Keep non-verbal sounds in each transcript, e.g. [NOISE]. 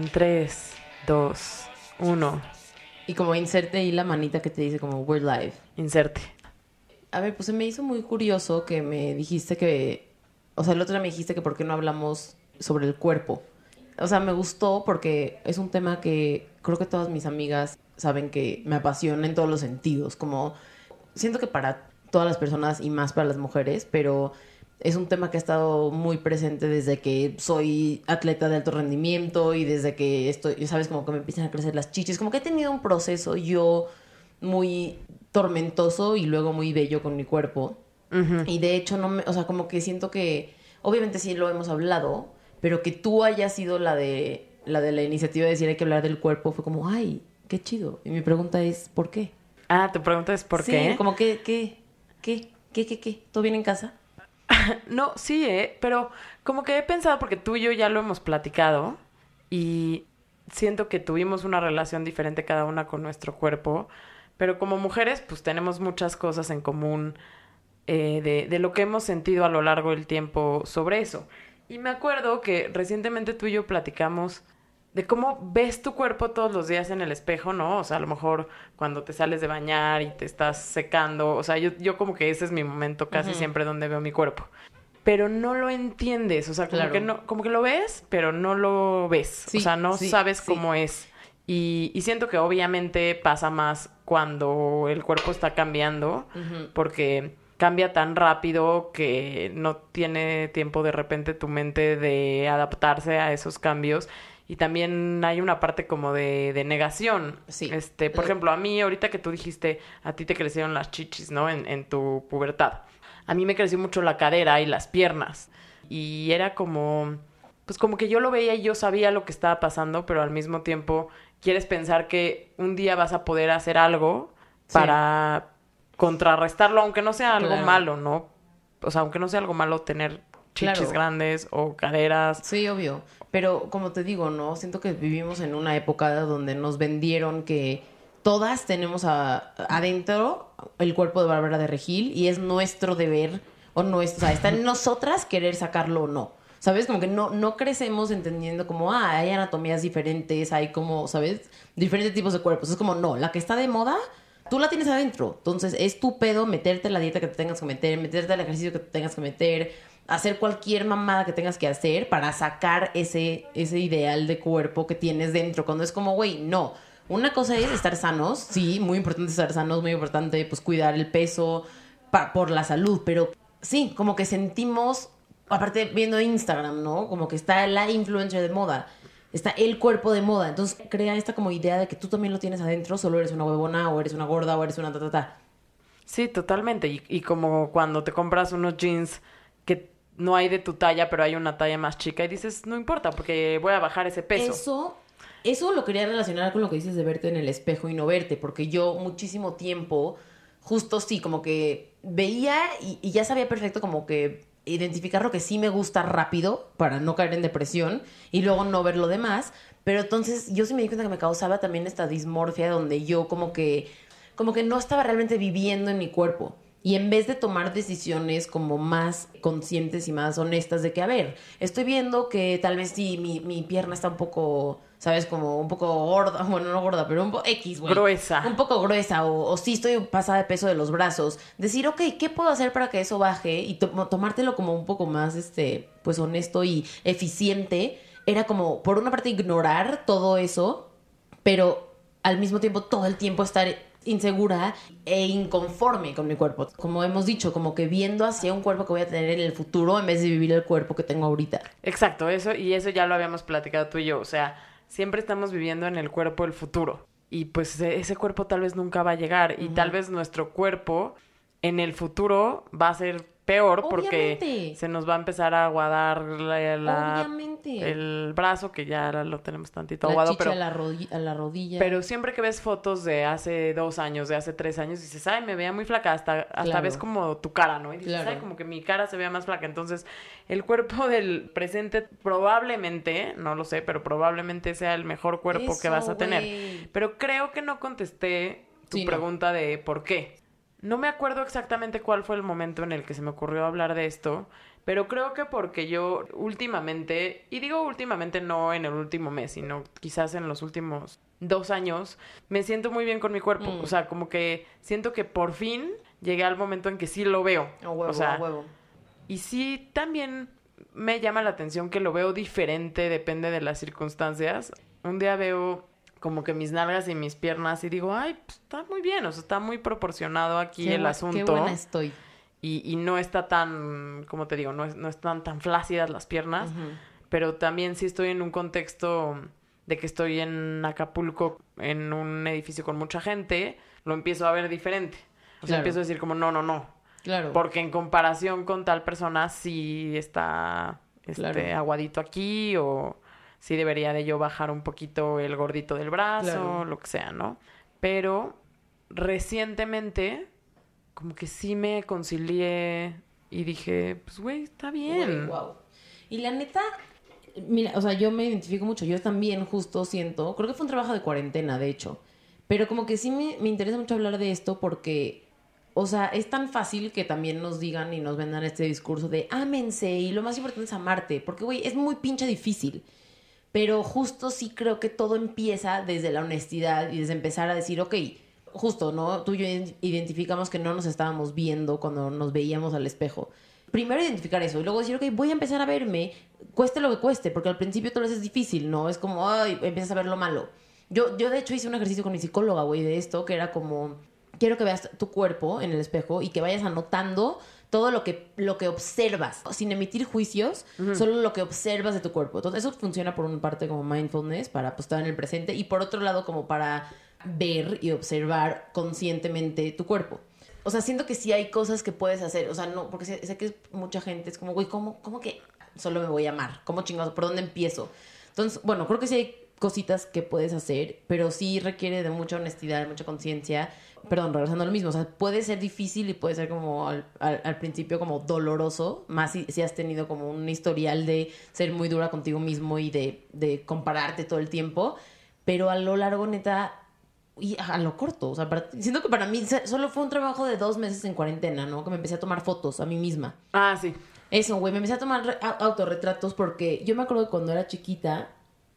en 3, 2, 1. Y como inserte ahí la manita que te dice como we're live. Inserte. A ver, pues se me hizo muy curioso que me dijiste que, o sea, el otro día me dijiste que por qué no hablamos sobre el cuerpo. O sea, me gustó porque es un tema que creo que todas mis amigas saben que me apasiona en todos los sentidos, como siento que para todas las personas y más para las mujeres, pero es un tema que ha estado muy presente desde que soy atleta de alto rendimiento y desde que estoy, sabes, como que me empiezan a crecer las chichis, como que he tenido un proceso yo muy tormentoso y luego muy bello con mi cuerpo. Y de hecho no me, o sea, como que siento que obviamente sí lo hemos hablado, pero que tú hayas sido la de la de la iniciativa de decir hay que hablar del cuerpo fue como, "Ay, qué chido." Y mi pregunta es, ¿por qué? Ah, tu pregunta es ¿por Sí, qué? como que qué qué qué qué qué? ¿Todo bien en casa? [LAUGHS] No, sí, ¿eh? Pero como que he pensado, porque tú y yo ya lo hemos platicado, y siento que tuvimos una relación diferente cada una con nuestro cuerpo, pero como mujeres, pues tenemos muchas cosas en común eh, de, de lo que hemos sentido a lo largo del tiempo sobre eso. Y me acuerdo que recientemente tú y yo platicamos de cómo ves tu cuerpo todos los días en el espejo, ¿no? O sea, a lo mejor cuando te sales de bañar y te estás secando, o sea, yo, yo como que ese es mi momento casi siempre donde veo mi cuerpo. Pero no lo entiendes, o sea, como Claro. que no, como que lo ves, pero no lo ves. Sí, o sea, no sí, sabes sí. cómo es. Y, y siento que obviamente pasa más cuando el cuerpo está cambiando, porque cambia tan rápido que no tiene tiempo de repente tu mente de adaptarse a esos cambios. Y también hay una parte como de, de negación. Sí. Este, por ejemplo, a mí ahorita que tú dijiste, a ti te crecieron las chichis, ¿no? En, en tu pubertad. A mí me creció mucho la cadera y las piernas. Y era como, pues como que yo lo veía y yo sabía lo que estaba pasando, pero al mismo tiempo quieres pensar que un día vas a poder hacer algo Sí. para contrarrestarlo, aunque no sea algo Claro. malo, ¿no? O sea, aunque no sea algo malo tener chichis Claro. grandes o caderas. Sí, obvio. Pero como te digo, ¿no? Siento que vivimos en una época donde nos vendieron que todas tenemos a- adentro el cuerpo de Bárbara de Regil y es nuestro deber o nuestro, o sea, está en [LAUGHS] nosotras querer sacarlo o no. ¿Sabes? Como que no, no crecemos entendiendo como, ah, hay anatomías diferentes, hay como, ¿sabes? Diferentes tipos de cuerpos. Es como, no, la que está de moda, tú la tienes adentro. Entonces, es tu pedo meterte la dieta que te tengas que meter, meterte el ejercicio que te tengas que meter, hacer cualquier mamada que tengas que hacer para sacar ese, ese ideal de cuerpo que tienes dentro. Cuando es como, güey, no. Una cosa es estar sanos, sí, muy importante estar sanos, muy importante pues cuidar el peso por la salud, pero sí, como que sentimos, aparte viendo Instagram, ¿no? Como que está la influencer de moda, está el cuerpo de moda, entonces crea esta como idea de que tú también lo tienes adentro, solo eres una huevona o eres una gorda o eres una ta. Sí, totalmente. Y, como cuando te compras unos jeans no hay de tu talla, pero hay una talla más chica y dices, no importa, porque voy a bajar ese peso. Eso, eso lo quería relacionar con lo que dices de verte en el espejo y no verte, porque yo muchísimo tiempo, justo sí, como que veía y, y ya sabía perfecto como que identificar lo que sí me gusta rápido para no caer en depresión y luego no ver lo demás. Pero entonces yo sí me di cuenta que me causaba también esta dismorfia donde yo como que, como que no estaba realmente viviendo en mi cuerpo. Y en vez de tomar decisiones como más conscientes y más honestas de que, a ver, estoy viendo que tal vez sí, mi, mi pierna está un poco, ¿sabes? Como un poco gorda, [LAUGHS] bueno, no gorda, pero un poco X, güey. Gruesa. Un poco gruesa, o, o sí estoy pasada de peso de los brazos. Decir, ok, ¿qué puedo hacer para que eso baje? Y to- tomártelo como un poco más, este, pues honesto y eficiente. Era como, por una parte, ignorar todo eso, pero al mismo tiempo todo el tiempo estar insegura e inconforme con mi cuerpo. Como hemos dicho, como que viendo hacia un cuerpo que voy a tener en el futuro en vez de vivir el cuerpo que tengo ahorita. Exacto, eso, y eso ya lo habíamos platicado tú y yo. O sea, siempre estamos viviendo en el cuerpo del futuro. Y pues e- ese cuerpo tal vez nunca va a llegar. Y tal vez nuestro cuerpo en el futuro va a ser peor porque se nos va a empezar a aguadar la, el brazo, que ya lo tenemos tantito la aguado, pero a, la a la rodilla. Pero siempre que ves fotos de hace dos años, de hace tres años, dices, ay, me veía muy flaca, hasta, hasta Claro. ves como tu cara, ¿no? Y dices, Claro. ay, como que mi cara se vea más flaca. Entonces, el cuerpo [LAUGHS] del presente probablemente, no lo sé, pero probablemente sea el mejor cuerpo que vas a tener. Pero creo que no contesté tu Sí, no. pregunta de por qué. No me acuerdo exactamente cuál fue el momento en el que se me ocurrió hablar de esto, Pero creo que porque yo últimamente, y digo últimamente no en el último mes, sino quizás en los últimos dos años, me siento muy bien con mi cuerpo. Mm. O sea, como que siento que por fin llegué al momento en que sí lo veo. A huevo, o sea, a huevo. y sí también me llama la atención que lo veo diferente, depende de las circunstancias. Un día veo como que mis nalgas y mis piernas y digo, ay, pues, está muy bien, o sea, está muy proporcionado aquí Qué el asunto. Qué buena estoy. y, y no está tan, como te digo, no, es- no están tan flácidas las piernas, pero también sí estoy en un contexto de que estoy en Acapulco, en un edificio con mucha gente, lo empiezo a ver diferente. O sea, Claro. empiezo a decir como, no, no, no, Claro. porque en comparación con tal persona sí está este, Claro. aguadito aquí o sí debería de yo bajar un poquito el gordito del brazo, Claro. lo que sea, ¿no? Pero recientemente como que sí me concilié y dije, pues güey, está bien. Guau. Y la neta, mira, o sea, yo me identifico mucho. Yo también justo siento, creo que fue un trabajo de cuarentena, de hecho. Pero como que sí me, me interesa mucho hablar de esto porque, o sea, es tan fácil que también nos digan y nos vendan este discurso de ámense y lo más importante es amarte. Porque, güey, es muy pinche difícil. Pero justo sí creo que todo empieza desde la honestidad y desde empezar a decir, ok, justo, ¿no? Tú y yo ident- identificamos que no nos estábamos viendo cuando nos veíamos al espejo. Primero identificar eso y luego decir, ok, voy a empezar a verme, cueste lo que cueste, porque al principio todo eso es difícil, ¿no? Es como, ay, empiezas a ver lo malo. Yo, yo de hecho hice un ejercicio con mi psicóloga, güey, de esto, que era como, quiero que veas tu cuerpo en el espejo y que vayas anotando todo lo que, lo que observas, sin emitir juicios, solo lo que observas de tu cuerpo. Entonces, eso funciona por una parte como mindfulness, para pues, estar en el presente, y por otro lado como para ver y observar conscientemente tu cuerpo. O sea, siento que sí hay cosas que puedes hacer. O sea, no, porque sé, sé que mucha gente es como, güey, ¿cómo, ¿cómo que solo me voy a amar? ¿Cómo chingados? ¿Por dónde empiezo? Entonces, bueno, creo que sí hay cositas que puedes hacer, pero sí requiere de mucha honestidad, mucha conciencia. Perdón, regresando a lo mismo, o sea, puede ser difícil y puede ser como al, al- al principio como doloroso, más si, si has tenido como un historial de ser muy dura contigo mismo y de, de compararte todo el tiempo, pero a lo largo, neta, y a lo corto, o sea, para- siento que para mí solo fue un trabajo de dos meses en cuarentena, ¿no? Que me empecé a tomar fotos a mí misma. Ah, sí. Eso, güey, me empecé a tomar autorretratos porque yo me acuerdo que cuando era chiquita,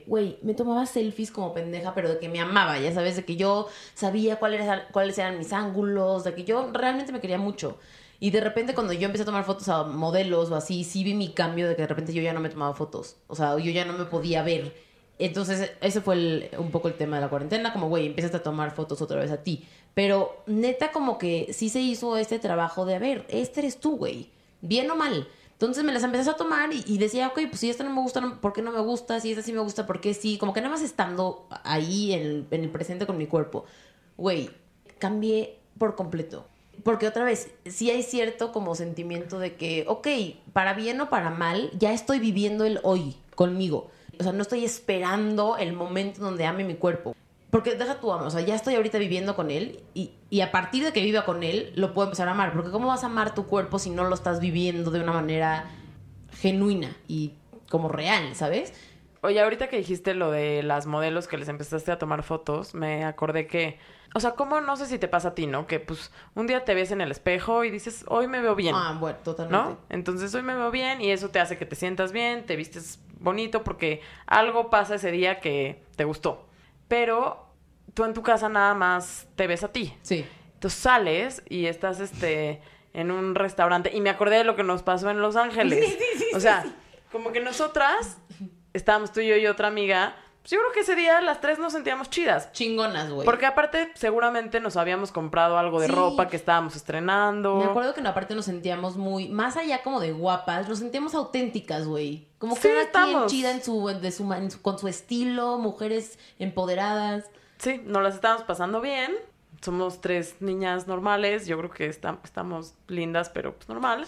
güey, me tomaba selfies como pendeja, pero de que me amaba, ya sabes, de que yo sabía cuáles eran, mis ángulos, de que yo realmente me quería mucho. Y de repente cuando yo empecé a tomar fotos a modelos o así, sí vi mi cambio de que de repente yo ya no me tomaba fotos. O sea, yo ya no me podía ver. Entonces, ese fue un poco el tema de la cuarentena, como, güey, empiezas a tomar fotos otra vez a ti. Pero neta como que sí se hizo este trabajo de, a ver, este eres tú, güey, bien o mal. Entonces me las empecé a tomar y, y decía, ok, pues si esta no me gusta, ¿por qué no me gusta? Si esta sí me gusta, ¿por qué sí? Como que nada más estando ahí en el, en el presente con mi cuerpo. Güey, cambié por completo. Porque otra vez, sí hay cierto como sentimiento de que, ok, para bien o para mal, ya estoy viviendo el hoy conmigo. O sea, no estoy esperando el momento donde ame mi cuerpo. Porque deja tu amo, o sea, ya estoy ahorita viviendo con él y, y a partir de que viva con él, lo puedo empezar a amar. Porque ¿cómo vas a amar tu cuerpo si no lo estás viviendo de una manera genuina y como real, ¿sabes? Oye, ahorita que dijiste lo de las modelos que les empezaste a tomar fotos, me acordé que, o sea, como no sé si te pasa a ti, ¿no? Que pues un día te ves en el espejo y dices, hoy me veo bien, Ah, bueno, totalmente. ¿no? Entonces hoy me veo bien y eso te hace que te sientas bien, te vistes bonito porque algo pasa ese día que te gustó. Pero tú en tu casa nada más te ves a ti. Sí. Entonces sales y estás este en un restaurante y me acordé de lo que nos pasó en Los Ángeles. [LAUGHS] o sea, como que nosotras estábamos tú y yo y otra amiga, pues yo creo que ese día las tres nos sentíamos chidas. Chingonas, güey. Porque aparte seguramente nos habíamos comprado algo de Sí. ropa que estábamos estrenando. Me acuerdo que no, aparte nos sentíamos muy, más allá como de guapas, nos sentíamos auténticas, güey. Como Sí, cada quien estamos. chida en su, de su, en su- con su estilo, mujeres empoderadas. Sí, nos las estábamos pasando bien. Somos tres niñas normales. Yo creo que está- estamos lindas, pero pues normal.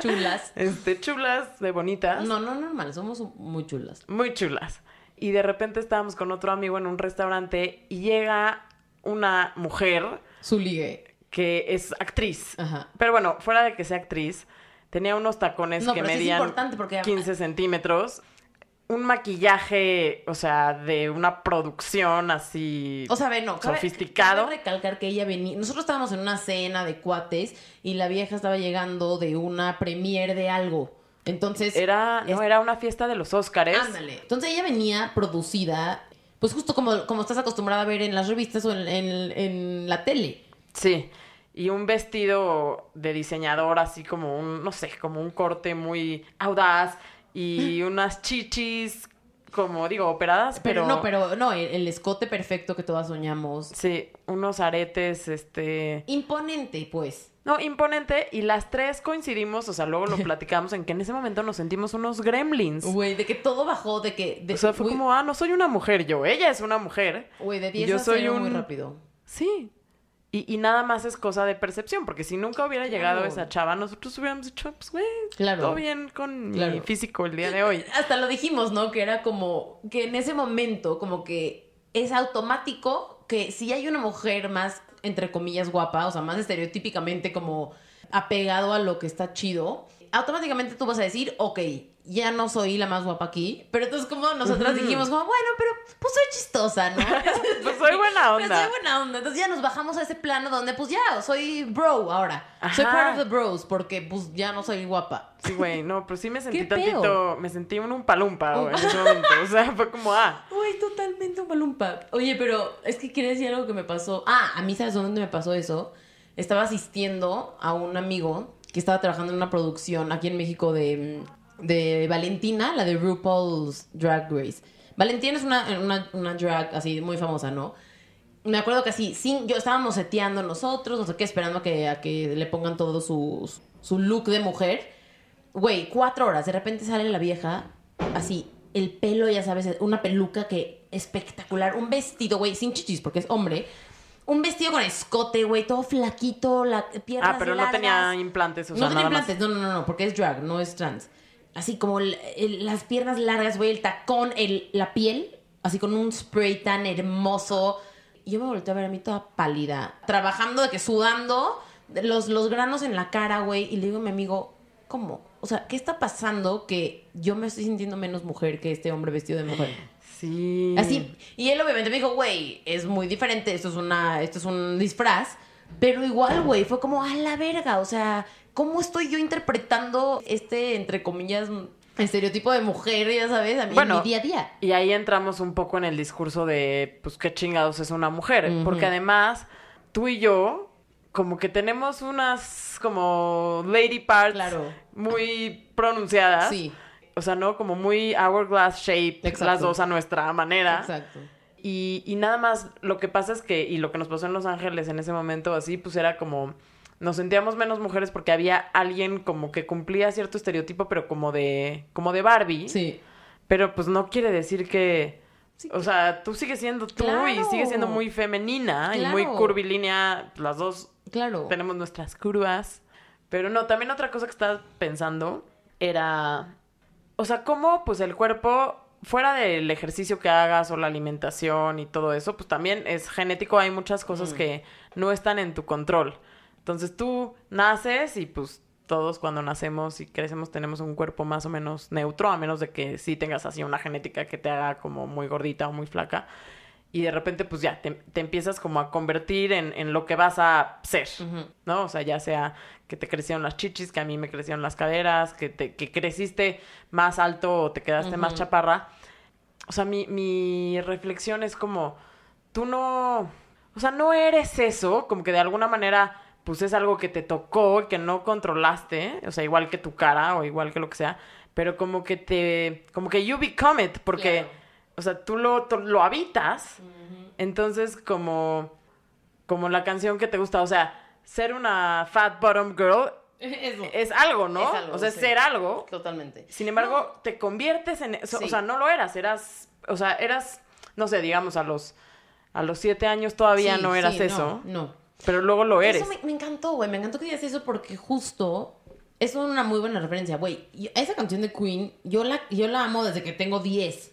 Chulas. [LAUGHS] este, chulas, de bonitas. No, no normal, somos muy chulas. muy chulas. Y de repente estábamos con otro amigo en un restaurante y llega una mujer Su ligue. que es actriz. Ajá. Pero bueno, fuera de que sea actriz, tenía unos tacones No, que medían importante porque- 15 centímetros. un maquillaje, o sea, de una producción así O sea, a ver, no. cabe- sofisticado. cabe recalcar que ella venía. Nosotros estábamos en una cena de cuates y la vieja estaba llegando de una premiere de algo. Entonces. Era, no, es- era una fiesta de los Óscares. Ándale. Entonces ella venía producida, pues justo como, como estás acostumbrada a ver en las revistas o en, en- en la tele. Sí. Y un vestido de diseñador así como un, no sé, como un corte muy audaz y unas chichis como digo, operadas, Pero, pero, no, pero no, el, el escote perfecto que todas soñamos. sí, unos aretes, este, Imponente, pues. No, imponente y las tres coincidimos, o sea, luego lo [LAUGHS] platicamos en que en ese momento nos sentimos unos gremlins. Güey, de que todo bajó, de que. De, o sea, fue como, ah, no soy una mujer yo, ella es una mujer. Güey, de y 10 yo a soy 0 muy un- rápido. Sí. Y, y nada más es cosa de percepción, porque si nunca hubiera llegado Claro. esa chava, nosotros hubiéramos dicho, pues, güey, Claro. todo bien con mi físico el día de hoy. Hasta lo dijimos, ¿no? Que era como que en ese momento, como que es automático que si hay una mujer más, entre comillas, guapa, o sea, más estereotípicamente como apegado a lo que está chido, automáticamente tú vas a decir, ok, ya no soy la más guapa aquí. Pero entonces, como nosotras dijimos, como, bueno, pero pues soy chistosa, ¿no? [LAUGHS] Pues soy buena onda. soy buena onda. Entonces ya nos bajamos a ese plano donde, pues ya, soy bro ahora. Soy part of the bros porque, pues ya no soy guapa. Sí, güey, no, pero sí me [LAUGHS] sentí ¿Qué tantito, pedo? me sentí en un palumpa güey, en ese [LAUGHS] momento. O sea, fue como, ah, Uy, totalmente un balumpa. Oye, pero es que quería decir algo que me pasó. Ah, a mí, ¿sabes dónde me pasó eso? Estaba asistiendo a un amigo que estaba trabajando en una producción aquí en México de, de Valentina, la de RuPaul's Drag Race. Valentina es una, una, una drag así muy famosa, ¿no? Me acuerdo que así, sin, yo estábamos seteando nosotros, no sé qué, esperando a que, a que le pongan todo su, su look de mujer. Güey, cuatro horas. De repente sale la vieja, así, el pelo, ya sabes, una peluca que espectacular. Un vestido, güey, sin chichis, porque es hombre. Un vestido con escote, güey, todo flaquito, la piernas ah, pero no tenía implantes, o sea, no tenía más. implantes, no, no, no, no, porque es drag, no es trans. Así como el- el- las piernas largas, güey, el tacón, el, la piel, así con un spray tan hermoso. Y yo me volteé a ver a mí toda pálida, trabajando, de que sudando, los, los granos en la cara, güey. Y le digo a mi amigo, ¿cómo? O sea, ¿qué está pasando que yo me estoy sintiendo menos mujer que este hombre vestido de mujer? Sí. Así. Y él obviamente me dijo, güey, es muy diferente, esto es una, esto es un disfraz. Pero igual, güey, fue como a la verga. O sea, ¿cómo estoy yo interpretando este, entre comillas, estereotipo de mujer, ya sabes, a mí Bueno, en mi día a día? Y ahí entramos un poco en el discurso de, pues, qué chingados es una mujer. Porque además, tú y yo, como que tenemos unas, como, lady parts Claro. muy pronunciadas. Sí, O sea, ¿no? Como muy hourglass shape, Exacto. las dos a nuestra manera. exacto. Y, y nada más, lo que pasa es que, y lo que nos pasó en Los Ángeles en ese momento así, pues era como, nos sentíamos menos mujeres porque había alguien como que cumplía cierto estereotipo, pero como de, como de Barbie. Sí. Pero pues no quiere decir que, Sí. o sea, tú sigues siendo tú y sigues siendo muy femenina y muy curvilínea, las dos Claro. tenemos nuestras curvas. Pero no, también otra cosa que estaba pensando era, o sea, cómo pues el cuerpo, fuera del ejercicio que hagas o la alimentación y todo eso, pues también es genético, hay muchas cosas que no están en tu control. Entonces tú naces y pues todos cuando nacemos y crecemos tenemos un cuerpo más o menos neutro, a menos de que sí tengas así una genética que te haga como muy gordita o muy flaca. Y de repente, pues ya, te, te empiezas como a convertir en, en lo que vas a ser. ¿no? O sea, ya sea que te crecieron las chichis, que a mí me crecieron las caderas, que, te, que creciste más alto o te quedaste más chaparra. O sea, mi, mi reflexión es como, tú no, o sea, no eres eso, como que de alguna manera, pues es algo que te tocó, que no controlaste, o sea, igual que tu cara o igual que lo que sea, pero como que te, como que you become it, porque, Claro. O sea, tú lo, lo habitas, entonces como, como la canción que te gusta, o sea, ser una fat bottom girl [LAUGHS] Eso. es algo, ¿no? Es algo, o sea, sí. ser algo. Totalmente. Sin embargo, te conviertes en eso. Sí. O sea, no lo eras, eras, o sea, eras, no sé, digamos, a los, a los siete años todavía Sí, no eras eso, No, no. pero luego lo eres. Eso me, me encantó, güey. Me encantó que digas eso porque justo es una muy buena referencia, güey. Esa canción de Queen, yo la, yo la amo desde que tengo 10.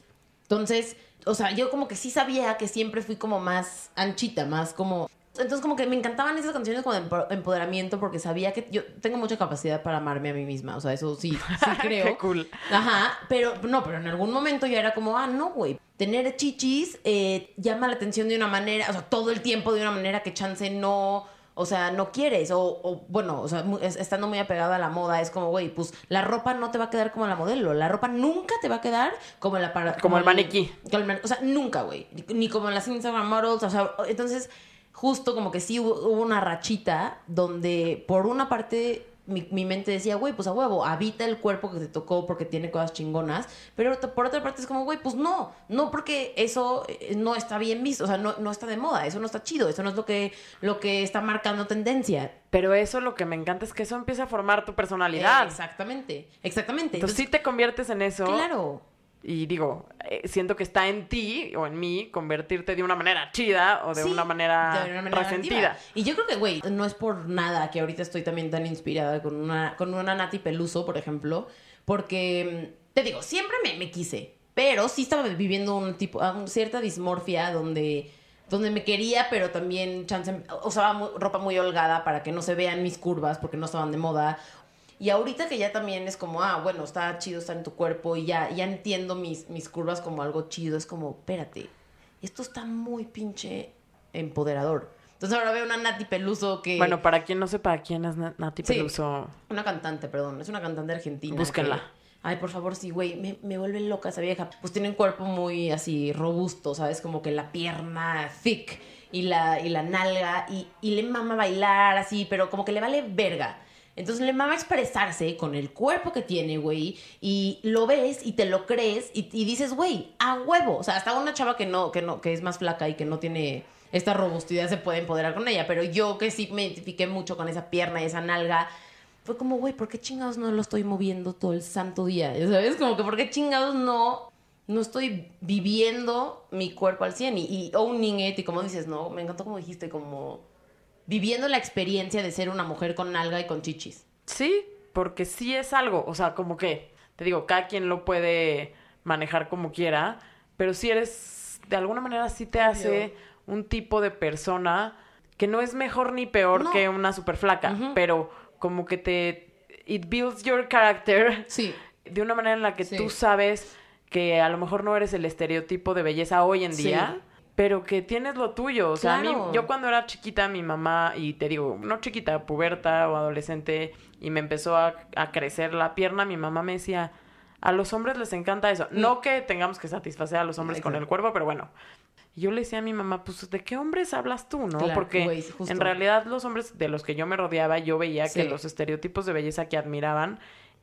Entonces, o sea, yo como que sí sabía que siempre fui como más anchita, más como Entonces como que me encantaban esas canciones con empo- empoderamiento porque sabía que yo tengo mucha capacidad para amarme a mí misma. O sea, eso sí, sí [LAUGHS] creo. Qué cool. Ajá, pero no, pero en algún momento ya era como, ah, no, güey. Tener chichis eh, llama la atención de una manera, o sea, todo el tiempo de una manera que chance no, o sea, no quieres. O, o, bueno, o sea, estando muy apegada a la moda, es como, güey, pues la ropa no te va a quedar como la modelo. La ropa nunca te va a quedar como la para. Como el maniquí. el o sea, nunca, güey. Ni- Ni como las Instagram models, o sea, entonces, justo como que sí hubo, hubo una rachita donde por una parte mi, mi mente decía, güey, pues a huevo, habita el cuerpo que te tocó porque tiene cosas chingonas, pero por otra parte es como, güey, pues no, no porque eso eh, no está bien visto, o sea, no, no está de moda, eso no está chido, eso no es lo que, lo que está marcando tendencia. Pero eso lo que me encanta es que eso empieza a formar tu personalidad. Eh, exactamente, exactamente. Entonces sí te conviertes en eso. claro. Y digo, eh, siento que está en ti o en mí convertirte de una manera chida o de Sí, una manera, de una manera resentida. Y yo creo que, güey, no es por nada que ahorita estoy también tan inspirada con una, con una Nati Peluso, por ejemplo, porque, mm, te digo, siempre me, me quise, pero sí estaba viviendo un tipo, ah, un- cierta dismorfia donde donde me quería, pero también chance, usaba ropa muy holgada para que no se vean mis curvas porque no estaban de moda. Y ahorita que ya también es como, ah, bueno, está chido estar en tu cuerpo y ya, ya entiendo mis, mis curvas como algo chido, es como, espérate, esto está muy pinche empoderador. Entonces ahora veo una Nati Peluso que... Bueno, para quien no sepa quién es Na- Nati Sí. Peluso, Una cantante, perdón, es una cantante argentina. Búsquenla. que- Ay, por favor, sí, güey, me, me vuelve loca esa vieja. Pues tiene un cuerpo muy así robusto, ¿sabes? Como que la pierna thick y la, y la nalga y, y le mama bailar así, pero como que le vale verga. Entonces le mama expresarse con el cuerpo que tiene, güey, y lo ves y te lo crees y, dices, güey, a huevo. O sea, hasta una chava que no, que no, que es más flaca y que no tiene esta robustidad se puede empoderar con ella, pero yo que sí me identifiqué mucho con esa pierna y esa nalga, fue como, güey, ¿por qué chingados no lo estoy moviendo todo el santo día? [LAUGHS] ¿Sabes? Como que, ¿por qué chingados no, no estoy viviendo mi cuerpo al 100 y, y owning it? Y como dices, ¿no? Me encantó como dijiste, como viviendo la experiencia de ser una mujer con nalga y con chichis. sí, porque sí es algo, o sea, como que, te digo, cada quien lo puede manejar como quiera, pero si eres, de alguna manera sí te hace un tipo de persona que no es mejor ni peor No. que una super flaca, pero como que te, it builds your character Sí. de una manera en la que Sí. tú sabes que a lo mejor no eres el estereotipo de belleza hoy en Sí. Pero que tienes lo tuyo. O sea, a mí, yo cuando era chiquita, mi mamá, y te digo, no chiquita, puberta o adolescente, y me empezó a, a crecer la pierna, mi mamá me decía, a los hombres les encanta eso. No que tengamos que satisfacer a los hombres con Mm. El cuerpo, pero bueno. Yo le decía a mi mamá, pues, ¿de qué hombres hablas tú, no? Claro, Porque güey, en realidad los hombres de los que yo me rodeaba, yo veía que los estereotipos de belleza que admiraban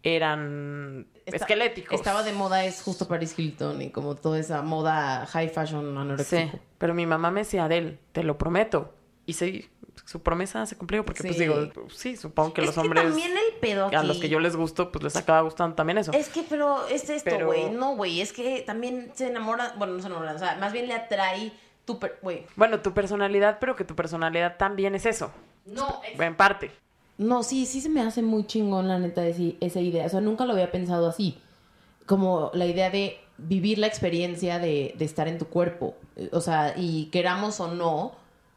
eran Está- esqueléticos. Estaba de moda, es justo Paris Hilton y como toda esa moda high fashion Sí, anoréxico. pero mi mamá me decía, Adel, te lo prometo. Y sí, su promesa se cumplió porque, pues Sí. digo, sí, supongo que es los que hombres también el pedo aquí... a los que yo les gusto, pues les acaba gustando también eso. Es que, pero es esto, Pero- güey. No, güey. Es que también se enamora. Bueno, no se enamora. O sea, más bien le atrae tu. per-. Bueno, tu personalidad, pero que tu personalidad también es eso, No, en parte. No, sí, sí se me hace muy chingón, la neta, esa idea. O sea, nunca lo había pensado así. Como la idea de vivir la experiencia de, de estar en tu cuerpo. O sea, y queramos o no,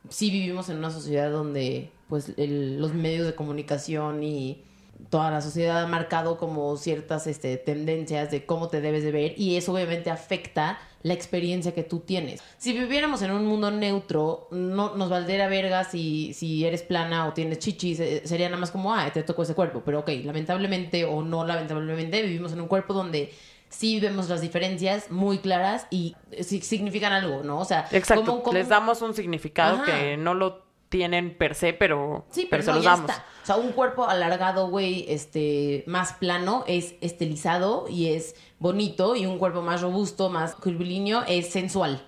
sí vivimos en una sociedad donde, pues, el- los medios de comunicación y toda la sociedad ha marcado como ciertas este, tendencias de cómo te debes de ver y eso obviamente afecta la experiencia que tú tienes. Si viviéramos en un mundo neutro, no nos valdría verga si, si eres plana o tienes chichis, eh, sería nada más como, ah, te tocó ese cuerpo. Pero ok, lamentablemente o no lamentablemente, vivimos en un cuerpo donde sí vemos las diferencias muy claras y significan algo, ¿no? O sea, Exacto, como- como- les damos un significado Ajá. que no lo tienen per se, pero, Sí, pero, se no, los ya damos. está. O sea, un cuerpo alargado, güey, este, más plano, es estilizado y es bonito. Y un cuerpo más robusto, más curvilíneo, es sensual.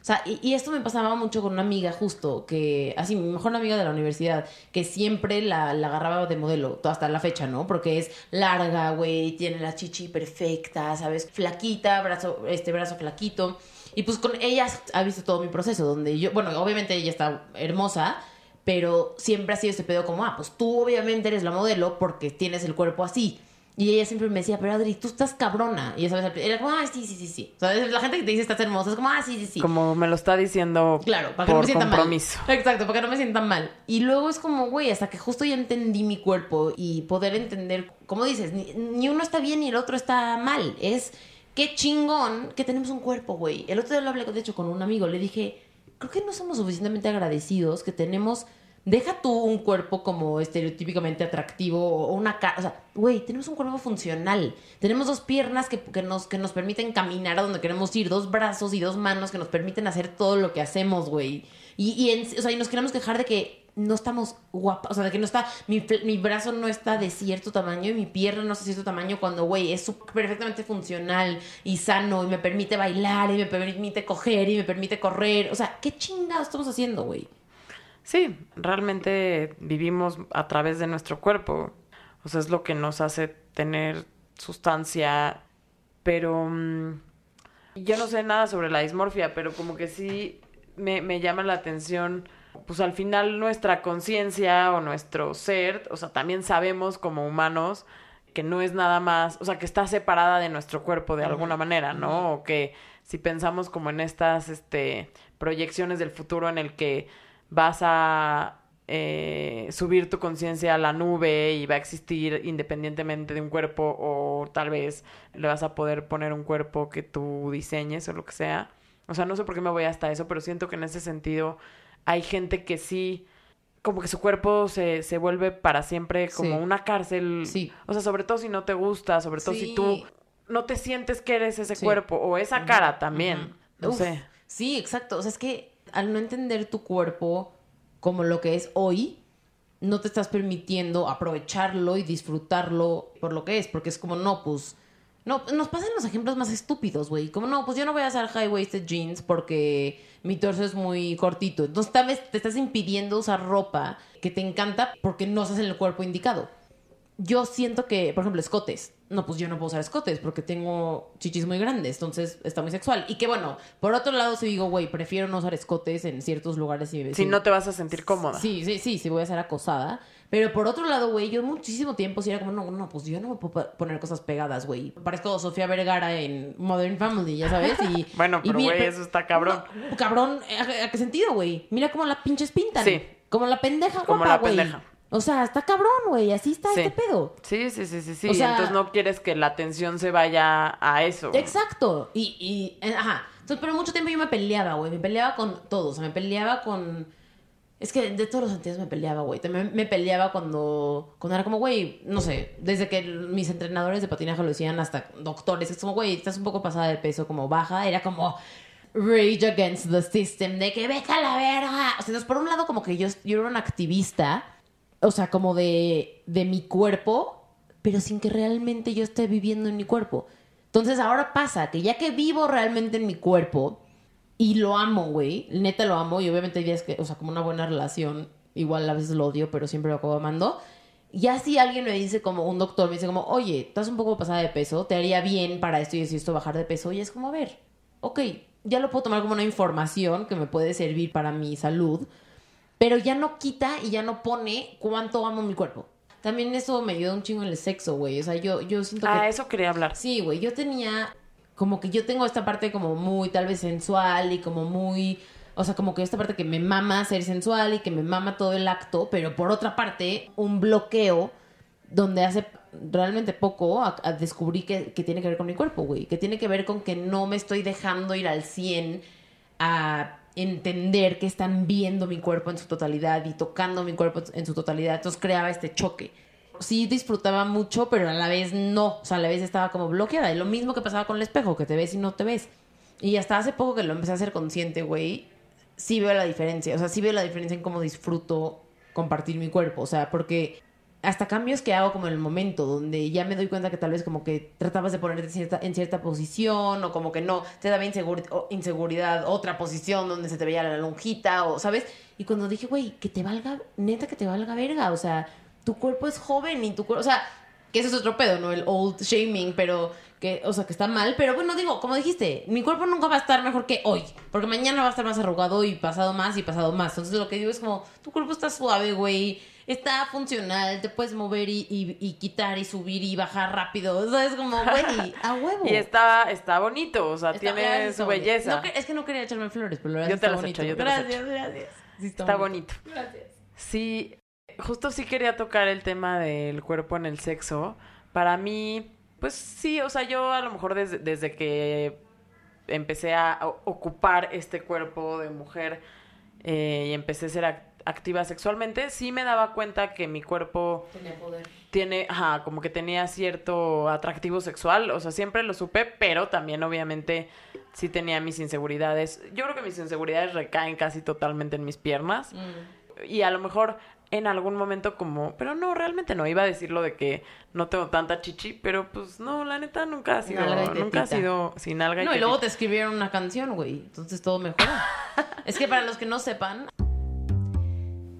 O sea, y, esto me pasaba mucho con una amiga justo, que, así, mi mejor amiga de la universidad, que siempre la, la agarraba de modelo, hasta la fecha, ¿no? Porque es larga, güey, tiene la chichi perfecta, ¿sabes? Flaquita, brazo, este brazo flaquito. Y pues con ella ha visto todo mi proceso, donde yo, bueno, obviamente ella está hermosa, pero siempre ha sido este pedo como, ah, pues tú obviamente eres la modelo porque tienes el cuerpo así. Y ella siempre me decía, pero Adri, tú estás cabrona. Y esa vez era como, ah, sí, sí, sí, sí. O sea, la gente que te dice estás hermosa es como, ah, sí, sí, sí. Como me lo está diciendo Claro, para que no me sienta compromiso. mal. Exacto, para que no me sienta mal. Y luego es como, güey, hasta que justo ya entendí mi cuerpo y poder entender, como dices, ni, ni uno está bien ni el otro está mal. Es qué chingón que tenemos un cuerpo, güey. El otro día lo hablé, de hecho, con un amigo. Le dije, creo que no somos suficientemente agradecidos que tenemos... Deja tú un cuerpo como estereotípicamente atractivo o una cara. O sea, güey, tenemos un cuerpo funcional. Tenemos dos piernas que, que nos, que nos permiten caminar a donde queremos ir, dos brazos y dos manos que nos permiten hacer todo lo que hacemos, güey. Y, o sea, y nos queremos quejar de que no estamos guapas. O sea, de que no está. Mi, mi brazo no está de cierto tamaño y mi pierna no está de cierto tamaño cuando, güey, es perfectamente funcional y sano y me permite bailar y me permite coger y me permite correr. O sea, ¿qué chingados estamos haciendo, güey? Sí, realmente vivimos a través de nuestro cuerpo. O sea, es lo que nos hace tener sustancia. Pero mm, yo no sé nada sobre la dismorfia, pero como que sí me, me llama la atención. Pues al final nuestra conciencia o nuestro ser, o sea, también sabemos como humanos que no es nada más, o sea, que está separada de nuestro cuerpo de alguna manera, ¿no? O que si pensamos como en estas este, proyecciones del futuro en el que vas a eh, subir tu conciencia a la nube y va a existir independientemente de un cuerpo o tal vez le vas a poder poner un cuerpo que tú diseñes o lo que sea. O sea, no sé por qué me voy hasta eso, pero siento que en ese sentido hay gente que sí, como que su cuerpo se, se vuelve para siempre como Sí. una cárcel. Sí. O sea, sobre todo si no te gusta, sobre todo Sí. si tú no te sientes que eres ese Sí. cuerpo o esa cara también. No Uf, sé. Sí, exacto. O sea, es que al no entender tu cuerpo como lo que es hoy, no te estás permitiendo aprovecharlo y disfrutarlo por lo que es, porque es como, no, pues, no, nos pasan los ejemplos más estúpidos, güey. Como, no, pues yo no voy a usar high-waisted jeans porque mi torso es muy cortito. Entonces, tal vez te estás impidiendo usar ropa que te encanta porque no estás en el cuerpo indicado yo siento que, por ejemplo, escotes. No, pues yo no puedo usar escotes porque tengo chichis muy grandes, entonces está muy sexual. Y que bueno, por otro lado, si digo, güey, prefiero no usar escotes en ciertos lugares. Si, Si no te vas a sentir cómoda. Sí, sí, sí, sí voy a ser acosada. Pero por otro lado, güey, yo muchísimo tiempo sí era como, no, no, pues yo no me puedo poner cosas pegadas, güey. Parezco Sofía Vergara en Modern Family, ya sabes. Y, [LAUGHS] Bueno, y pero, güey, eso está cabrón. No, cabrón, ¿a, qué sentido, güey? Mira cómo la pinches pintan. Sí. Como la pendeja Como guapa, la güey. pendeja. O sea, está cabrón, güey. Así está Sí. este pedo. Sí, sí, sí, sí, sí. O sea- Entonces no quieres que la atención se vaya a eso. Exacto. Y, y eh, ajá. Entonces, pero mucho tiempo yo me peleaba, güey. Me peleaba con todo. O sea, me peleaba con. Es que de todos los sentidos me peleaba, güey. También me peleaba cuando, cuando era como, güey, no sé, desde que mis entrenadores de patinaje lo decían hasta doctores. Es como, güey, estás un poco pasada de peso, como baja. Era como rage against the system, de que vete a la verga. O sea, entonces, por un lado, como que yo, yo era una activista, o sea, como de, de mi cuerpo, pero sin que realmente yo esté viviendo en mi cuerpo. Entonces ahora pasa que ya que vivo realmente en mi cuerpo y lo amo, güey, neta lo amo y obviamente hay días que, o sea, como una buena relación, igual a veces lo odio, pero siempre lo acabo amando. Ya si alguien me dice como un doctor me dice como, oye, estás un poco pasada de peso, te haría bien para esto y esto, y esto bajar de peso, y es como, a ver, ok, ya lo puedo tomar como una información que me puede servir para mi salud, pero ya no quita y ya no pone cuánto amo mi cuerpo. También eso me ayuda un chingo en el sexo, güey. O sea, yo, yo siento que... Ah, eso quería hablar. Sí, güey, yo tenía como que yo tengo esta parte como muy tal vez sensual y como muy, o sea, como que esta parte que me mama ser sensual y que me mama todo el acto, pero por otra parte, un bloqueo donde hace realmente poco a- a descubrí que, que tiene que ver con mi cuerpo, güey, que tiene que ver con que no me estoy dejando ir al 100 a entender que están viendo mi cuerpo en su totalidad y tocando mi cuerpo en su totalidad. Entonces creaba este choque. Sí disfrutaba mucho, pero a la vez no. O sea, a la vez estaba como bloqueada. Y lo mismo que pasaba con el espejo, que te ves y no te ves. Y hasta hace poco que lo empecé a hacer consciente, güey, sí veo la diferencia. O sea, sí veo la diferencia en cómo disfruto compartir mi cuerpo. O sea, porque hasta cambios que hago como en el momento, donde ya me doy cuenta que tal vez como que tratabas de ponerte en cierta, en cierta posición, o como que no, te daba inseguri- o inseguridad, otra posición donde se te veía la lonjita, o sabes. Y cuando dije, güey, que te valga, neta que te valga verga, o sea, tu cuerpo es joven y tu cuerpo, o sea, Que eso es otro pedo, ¿no? El old shaming, pero que, o sea, que está mal. Pero bueno, digo, como dijiste, mi cuerpo nunca va a estar mejor que hoy. Porque mañana va a estar más arrugado y pasado más y pasado más. Entonces lo que digo es como, tu cuerpo está suave, güey. Está funcional, te puedes mover y, y- y quitar y subir y bajar rápido. O sea, es como, güey, [LAUGHS] a huevo. Y está, está bonito, o sea, Está- tiene gracias, su belleza. No, es que no quería echarme flores, pero la verdad Yo te está las bonito. echo, yo te las gracias, gracias. Sí, Está bonito. Gracias. Sí, justo sí quería tocar el tema del cuerpo en el sexo. Para mí, pues sí, o sea, yo a lo mejor desde, desde que empecé a ocupar este cuerpo de mujer eh, y empecé a ser ac- activa sexualmente, sí me daba cuenta que mi cuerpo Tenía poder. tiene, ajá, como que tenía cierto atractivo sexual, o sea, siempre lo supe, pero también obviamente sí tenía mis inseguridades. Yo creo que mis inseguridades recaen casi totalmente en mis piernas y a lo mejor en algún momento como, pero no, realmente no, iba a decir lo de que no tengo tanta chichi, pero pues no, la neta nunca ha sido, nunca ha sido sin alga y No, y luego te escribieron una canción, güey. Entonces todo mejora. [LAUGHS] es que para los que no sepan.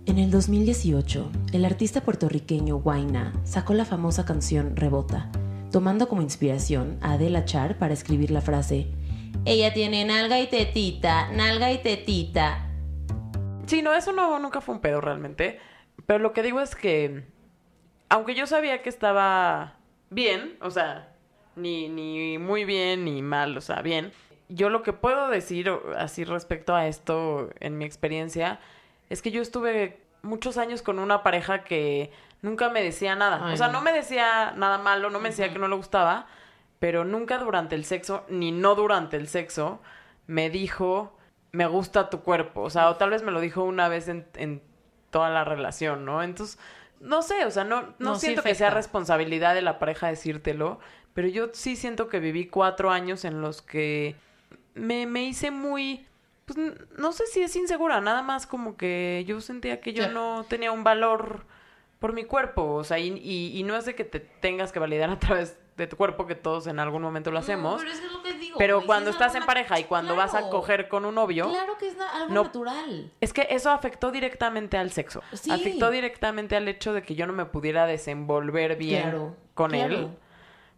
En el 2018, el artista puertorriqueño Huayna sacó la famosa canción Rebota, tomando como inspiración a Adela Char para escribir la frase: Ella tiene nalga y tetita, nalga y tetita. Sí, no, eso no, nunca fue un pedo realmente. Pero lo que digo es que, aunque yo sabía que estaba bien, o sea, ni, ni muy bien ni mal, o sea, bien, yo lo que puedo decir así respecto a esto en mi experiencia es que yo estuve muchos años con una pareja que nunca me decía nada. Ay, o sea, no. no me decía nada malo, no me decía que no le gustaba, pero nunca durante el sexo, ni no durante el sexo, me dijo, me gusta tu cuerpo. O sea, o tal vez me lo dijo una vez en, en toda la relación, ¿no? Entonces, no sé, o sea, no, no, No, sí siento que sea responsabilidad de la pareja decírtelo, pero yo sí siento que viví cuatro años en los que me, me hice muy... Pues no sé si es insegura, nada más como que yo sentía que yo no tenía un valor por mi cuerpo, o sea, y, y, y no es de que te tengas que validar [LAUGHS] a través de tu cuerpo, que todos en algún momento lo hacemos, pero es que es lo que digo. pero cuando es estás en pareja y cuando vas a coger con un novio, Claro que es algo no- natural. es que eso afectó directamente al sexo. Sí. Afectó directamente al hecho de que yo no me pudiera desenvolver bien Claro, con claro. él.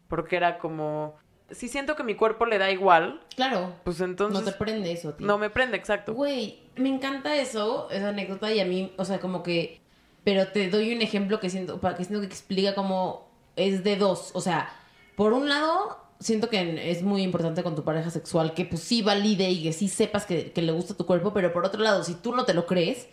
Porque era como, si siento que mi cuerpo le da igual, Claro. pues entonces no te prende eso, tío. no me prende, exacto. Güey, me encanta eso, esa anécdota, y a mí, o sea, como que. Pero te doy un ejemplo que siento, para que siento que explica cómo es de dos. O sea, por un lado, siento que es muy importante con tu pareja sexual que pues sí valide y que sí sepas que, que le gusta tu cuerpo, pero por otro lado, si tú no te lo crees,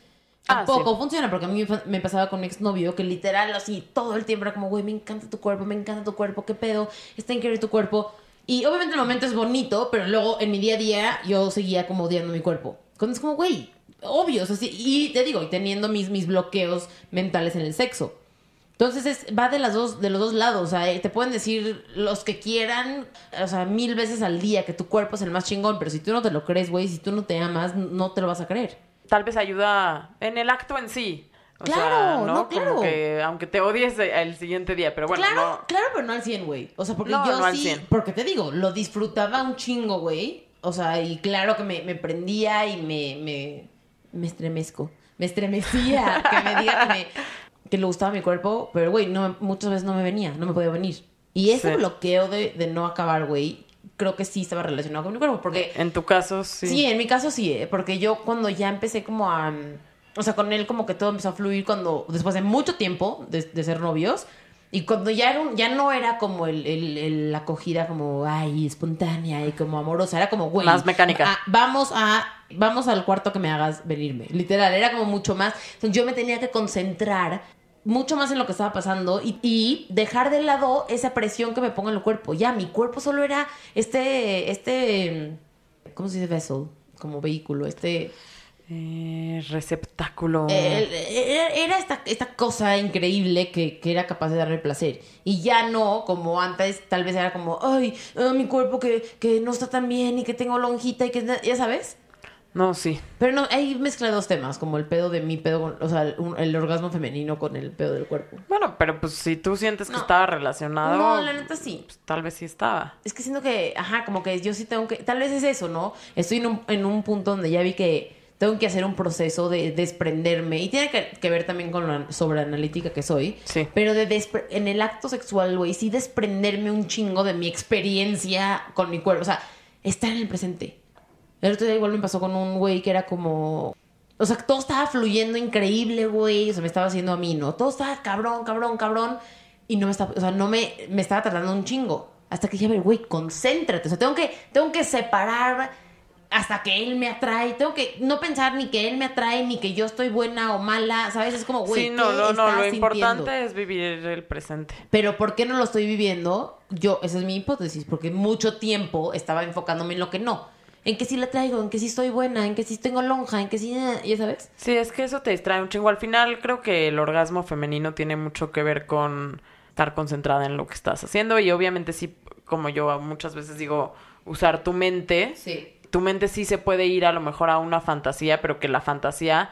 Ah, tampoco sí. funciona, porque a mí me pasaba con mi exnovio que literal así todo el tiempo era como, güey, me encanta tu cuerpo, me encanta tu cuerpo, qué pedo, está increíble tu cuerpo. Y obviamente el momento es bonito, pero luego en mi día a día yo seguía como odiando mi cuerpo. Cuando es como, güey, obvio, o sea, y te digo, y teniendo mis, mis bloqueos mentales en el sexo. Entonces es, va de las dos, de los dos lados, eh, te pueden decir los que quieran, o sea, mil veces al día que tu cuerpo es el más chingón, pero si tú no te lo crees, güey, si tú no te amas, no te lo vas a creer. Tal vez ayuda en el acto en sí. O sea, Claro, ¿no? no, claro. Como que aunque te odies el siguiente día, pero bueno, claro, no. claro, pero no al 100, güey. O sea, porque No, yo sí, 100. porque te digo, lo disfrutaba un chingo, güey. O sea, y claro que me, me prendía y me, me, me estremezco. Me estremecía que me diga que, me, que le gustaba mi cuerpo, pero güey, no, muchas veces no me venía, no me podía venir. Y ese Sí. bloqueo de, de no acabar, güey, creo que sí estaba relacionado con mi cuerpo, porque En tu caso, sí. Sí, en mi caso sí, ¿eh? porque yo cuando ya empecé como a... mm, O sea, con él como que todo empezó a fluir cuando, después de mucho tiempo de, de ser novios, y cuando ya, era un- ya no era como el, el- el- la acogida como, ay, espontánea y como amorosa, era como, güey... Más mecánica. ah, vamos a... Vamos al cuarto que me hagas venirme. Literal, era como mucho más... Entonces, yo me tenía que concentrar mucho más en lo que estaba pasando y, y dejar de lado esa presión que me ponga en el cuerpo. Ya, mi cuerpo solo era este... este ¿Cómo se dice vessel? Como vehículo, este... Eh, receptáculo. El- era esta, esta cosa increíble que, que era capaz de darme placer. Y ya no, como antes, tal vez era como, ay, ah, mi cuerpo que, que no está tan bien y que tengo lonjita y que, ya sabes. No, sí. Pero no, ahí mezcla dos temas, como el pedo de mi pedo, o sea, un- el orgasmo femenino con el pedo del cuerpo. Bueno, pero pues si tú sientes que No. estaba relacionado, No, la neta sí. pues, tal vez sí estaba. Es que siento que, ajá, como que yo sí tengo que, tal vez es eso, ¿no? Estoy en un, en un punto donde ya vi que tengo que hacer un proceso de desprenderme. Y tiene que, que ver también con la sobreanalítica que soy. Sí. Pero de en el acto sexual, güey, sí desprenderme un chingo de mi experiencia con mi cuerpo. O sea, estar en el presente. El otro día igual me pasó con un güey que era como... O sea, todo estaba fluyendo increíble, güey. O sea, me estaba haciendo a mí, ¿no? Todo estaba cabrón, cabrón, cabrón. Y no me estaba... O sea, no me... Me estaba tratando un chingo. Hasta que dije, a ver, güey, concéntrate. O sea, tengo que, tengo que separar hasta que él me atrae. Tengo que no pensar ni que él me atrae, ni que yo estoy buena o mala. ¿Sabes? Es como, güey, sí, no, ¿qué no, no. Lo importante es vivir el presente. Pero ¿por qué no lo estoy viviendo? Yo, esa es mi hipótesis, porque mucho tiempo estaba enfocándome en lo que no. En que sí la traigo, en que sí estoy buena, en que sí tengo lonja, en que sí, ya sabes. Sí, es que eso te distrae un chingo. Al final creo que el orgasmo femenino tiene mucho que ver con estar concentrada en lo que estás haciendo y obviamente sí, como yo muchas veces digo, usar tu mente. Sí. Tu mente sí se puede ir a lo mejor a una fantasía, pero que la fantasía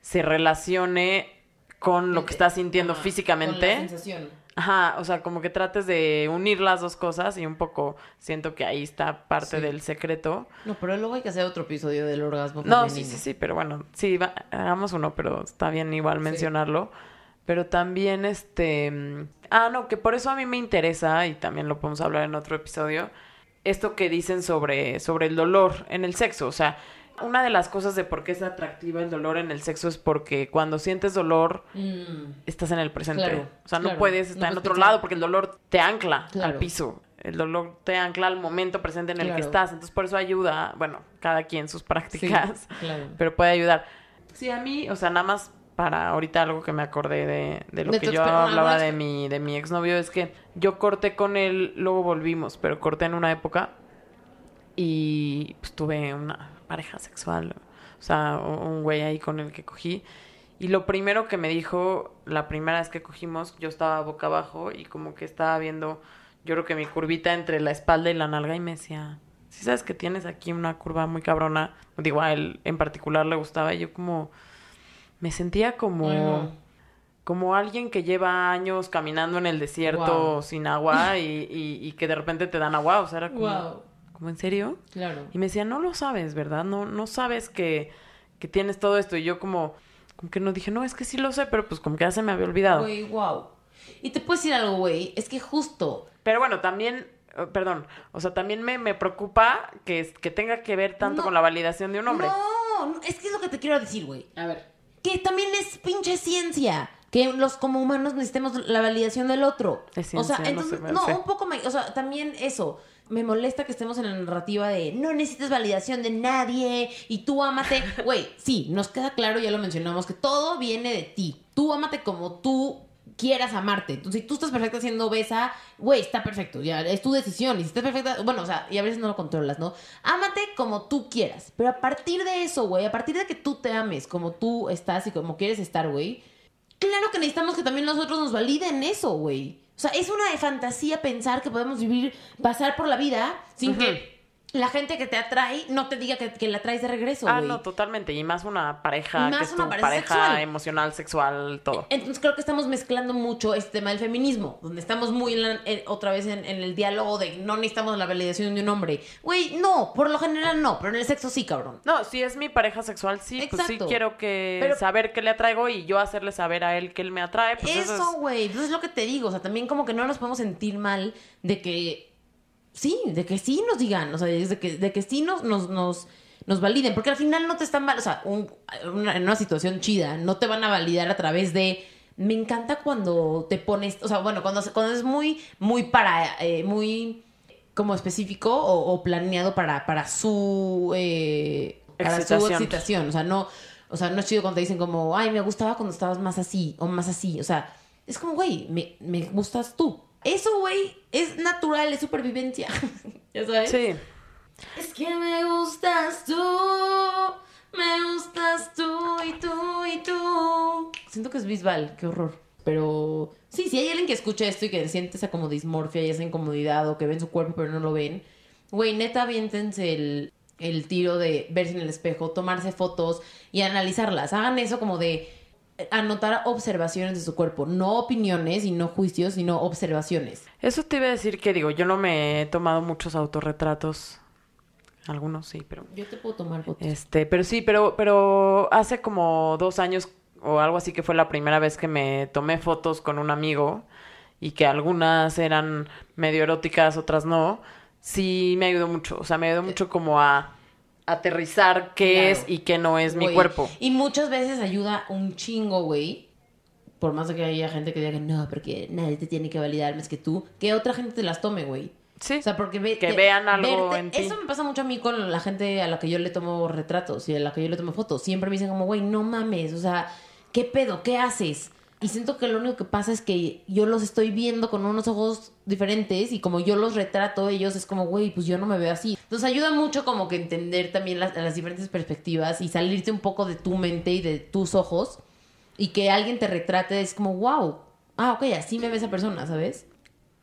se relacione con lo que estás sintiendo Ajá, físicamente. con la sensación. Ajá, o sea, como que trates de unir las dos cosas y un poco siento que ahí está parte Sí. del secreto. No, pero luego hay que hacer otro episodio del orgasmo No, femenino. sí, sí, sí, pero bueno, sí, va- hagamos uno, pero está bien igual mencionarlo. Pero también, este... mm, Ah, no, que por eso a mí me interesa, y también lo podemos hablar en otro episodio, esto que dicen sobre, sobre el dolor en el sexo. O sea, una de las cosas de por qué es atractiva el dolor en el sexo es porque cuando sientes dolor, Mm, estás en el presente. Claro, o sea, no puedes No estar en otro pensar. lado porque el dolor te ancla al piso. El dolor te ancla al momento presente en el que estás. Entonces, por eso ayuda, bueno, cada quien sus prácticas, claro. pero puede ayudar. Sí, a mí, o sea, nada más para ahorita algo que me acordé de, de lo De que yo ah, hablaba de mi, de mi exnovio, es que yo corté con él, luego volvimos, pero corté en una época y pues tuve una pareja sexual, o sea, un güey ahí con el que cogí. Y lo primero que me dijo, la primera vez que cogimos, yo estaba boca abajo y como que estaba viendo, yo creo que mi curvita entre la espalda y la nalga y me decía, si sabes que tienes aquí una curva muy cabrona, digo, a él en particular le gustaba y yo como, me sentía como... Ay, no. Como alguien que lleva años caminando en el desierto Wow. sin agua y, y- y que de repente te dan agua, o sea, era como, Wow. ¿como en serio? Claro. Y me decía, no lo sabes, ¿verdad? No, no sabes que, que tienes todo esto. Y yo como, como que no dije, no, es que sí lo sé, pero pues como que ya se me había olvidado. Güey, wow. Y te puedo decir algo, güey. Es que justo. Pero bueno, también, eh, perdón, o sea, también me, me preocupa que, que tenga que ver tanto No. con la validación de un hombre. No, no, es que es lo que te quiero decir, güey. A ver. Que también es pinche ciencia. Que los como humanos necesitemos la validación del otro. Es o sea, ciencia, no entonces, se no, un poco me, o sea, también eso. Me molesta que estemos en la narrativa de no necesitas validación de nadie y tú ámate. [LAUGHS] Güey, sí, nos queda claro, ya lo mencionamos, que todo viene de ti. Tú ámate como tú quieras amarte. Entonces, si tú estás perfecta siendo obesa, güey, está perfecto. Ya es tu decisión. Y si estás perfecta, bueno, o sea, y a veces no lo controlas, ¿no? Ámate como tú quieras. Pero a partir de eso, güey, a partir de que tú te ames como tú estás y como quieres estar, güey, claro que necesitamos que también nosotros nos validen eso, güey. O sea, es una fantasía pensar que podemos vivir, pasar por la vida sin que la gente que te atrae no te diga que, que la traes de regreso, Ah, güey. no, totalmente. Y más una pareja más que es una tu pareja pareja, sexual. emocional, sexual, todo. Entonces creo que estamos mezclando mucho este tema del feminismo, donde estamos muy en la- en- otra vez en, en el diálogo de no necesitamos la validación de un hombre. Güey, no, por lo general no, pero en el sexo sí, cabrón. No, si es mi pareja sexual, sí, pues sí Exacto. quiero que Pero- saber qué le atraigo y yo hacerle saber a él que él me atrae. Pues eso, eso, es- güey, pues es lo que te digo, o sea, también como que no nos podemos sentir mal de que sí, de que sí nos digan, o sea, de que, de que sí nos, nos, nos, nos validen, porque al final no te están mal, o sea, un- una- en una situación chida, no te van a validar a través de... Me encanta cuando te pones, o sea, bueno, cuando, cuando es muy, muy para, eh, muy como específico o, o planeado para, para su, eh, para su Excitación. excitación, o sea, no, o sea, no es chido cuando te dicen como, ay, me gustaba cuando estabas más así o más así, o sea, es como, güey, me, me gustas tú. Eso, güey, es natural, es supervivencia. [LAUGHS] ¿Ya sabes? Sí. Es que me gustas tú, me gustas tú y tú y tú. Siento que es visual, qué horror. Pero sí, si hay alguien que escucha esto y que siente esa como dismorfia y esa incomodidad o que ven su cuerpo pero no lo ven, güey, neta, aviéntense el, el tiro de verse en el espejo, tomarse fotos y analizarlas. Hagan eso como de anotar observaciones de su cuerpo, no opiniones y no juicios, sino observaciones. Eso te iba a decir que digo, yo no me he tomado muchos autorretratos Algunos sí, pero... Yo te puedo tomar fotos. Este, pero sí, pero, pero hace como dos años o algo así que fue la primera vez que me tomé fotos con un amigo y que algunas eran medio eróticas, otras no, sí me ayudó mucho. O sea, me ayudó mucho como a aterrizar qué Claro. es y qué no es mi cuerpo. Y muchas veces ayuda un chingo, güey. Por más que haya gente que diga que no, porque nadie te tiene que validar más que tú. Que otra gente te las tome, güey. Sí. O sea, porque ve- Que te- vean algo en ti. Eso me pasa mucho a mí con la gente a la que yo le tomo retratos y a la que yo le tomo fotos. Siempre me dicen como, güey, no mames, o sea, ¿qué pedo? ¿Qué haces? Y siento que lo único que pasa es que yo los estoy viendo con unos ojos diferentes y como yo los retrato, ellos es como, güey, pues yo no me veo así. Entonces ayuda mucho como que entender también las, las diferentes perspectivas y salirte un poco de tu mente y de tus ojos y que alguien te retrate es como, wow, ah, ok, así me ve esa persona, ¿sabes?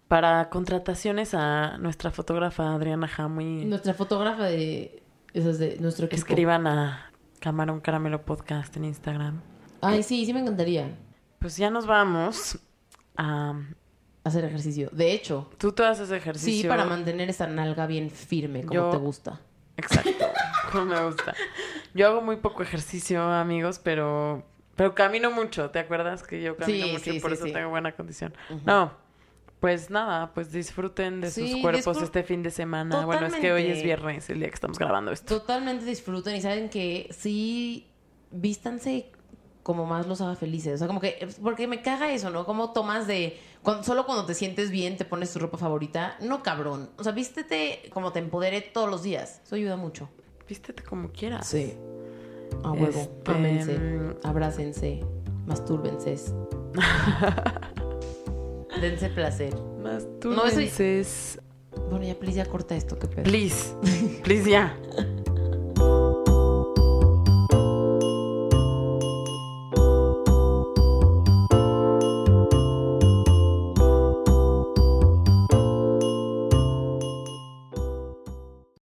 Para contrataciones a nuestra fotógrafa Adriana Jamuy, Nuestra fotógrafa de... Esas de nuestro equipo. escriban a Camarón Caramelo Podcast en Instagram. Ay, sí, sí me encantaría Pues ya nos vamos. a hacer ejercicio. De hecho, Tú te haces ejercicio. sí, para mantener esa nalga bien firme, como Yo- te gusta. Exacto. [LAUGHS] Como me gusta. Yo hago muy poco ejercicio, amigos, pero pero camino mucho. ¿Te acuerdas que yo camino Sí, mucho sí, por sí, eso tengo buena condición? No. Pues nada, pues disfruten de sus cuerpos este fin de semana. Bueno, es que hoy es viernes, el día que estamos grabando esto. Totalmente disfruten y saben que sí, vístanse como más los haga felices. O sea, como que, porque me caga eso, ¿no? Como tomas de, cuando, solo cuando te sientes bien te pones tu ropa favorita. No, cabrón. O sea, vístete como te empodere todos los días. Eso ayuda mucho. Vístete como quieras. Sí. A huevo. Este, Ámense. mm. Abrácense. Mastúrbense. [LAUGHS] Dense placer. Tú No, eso- Bueno, ya, please, ya corta esto, qué pedo. please, please ya. [LAUGHS]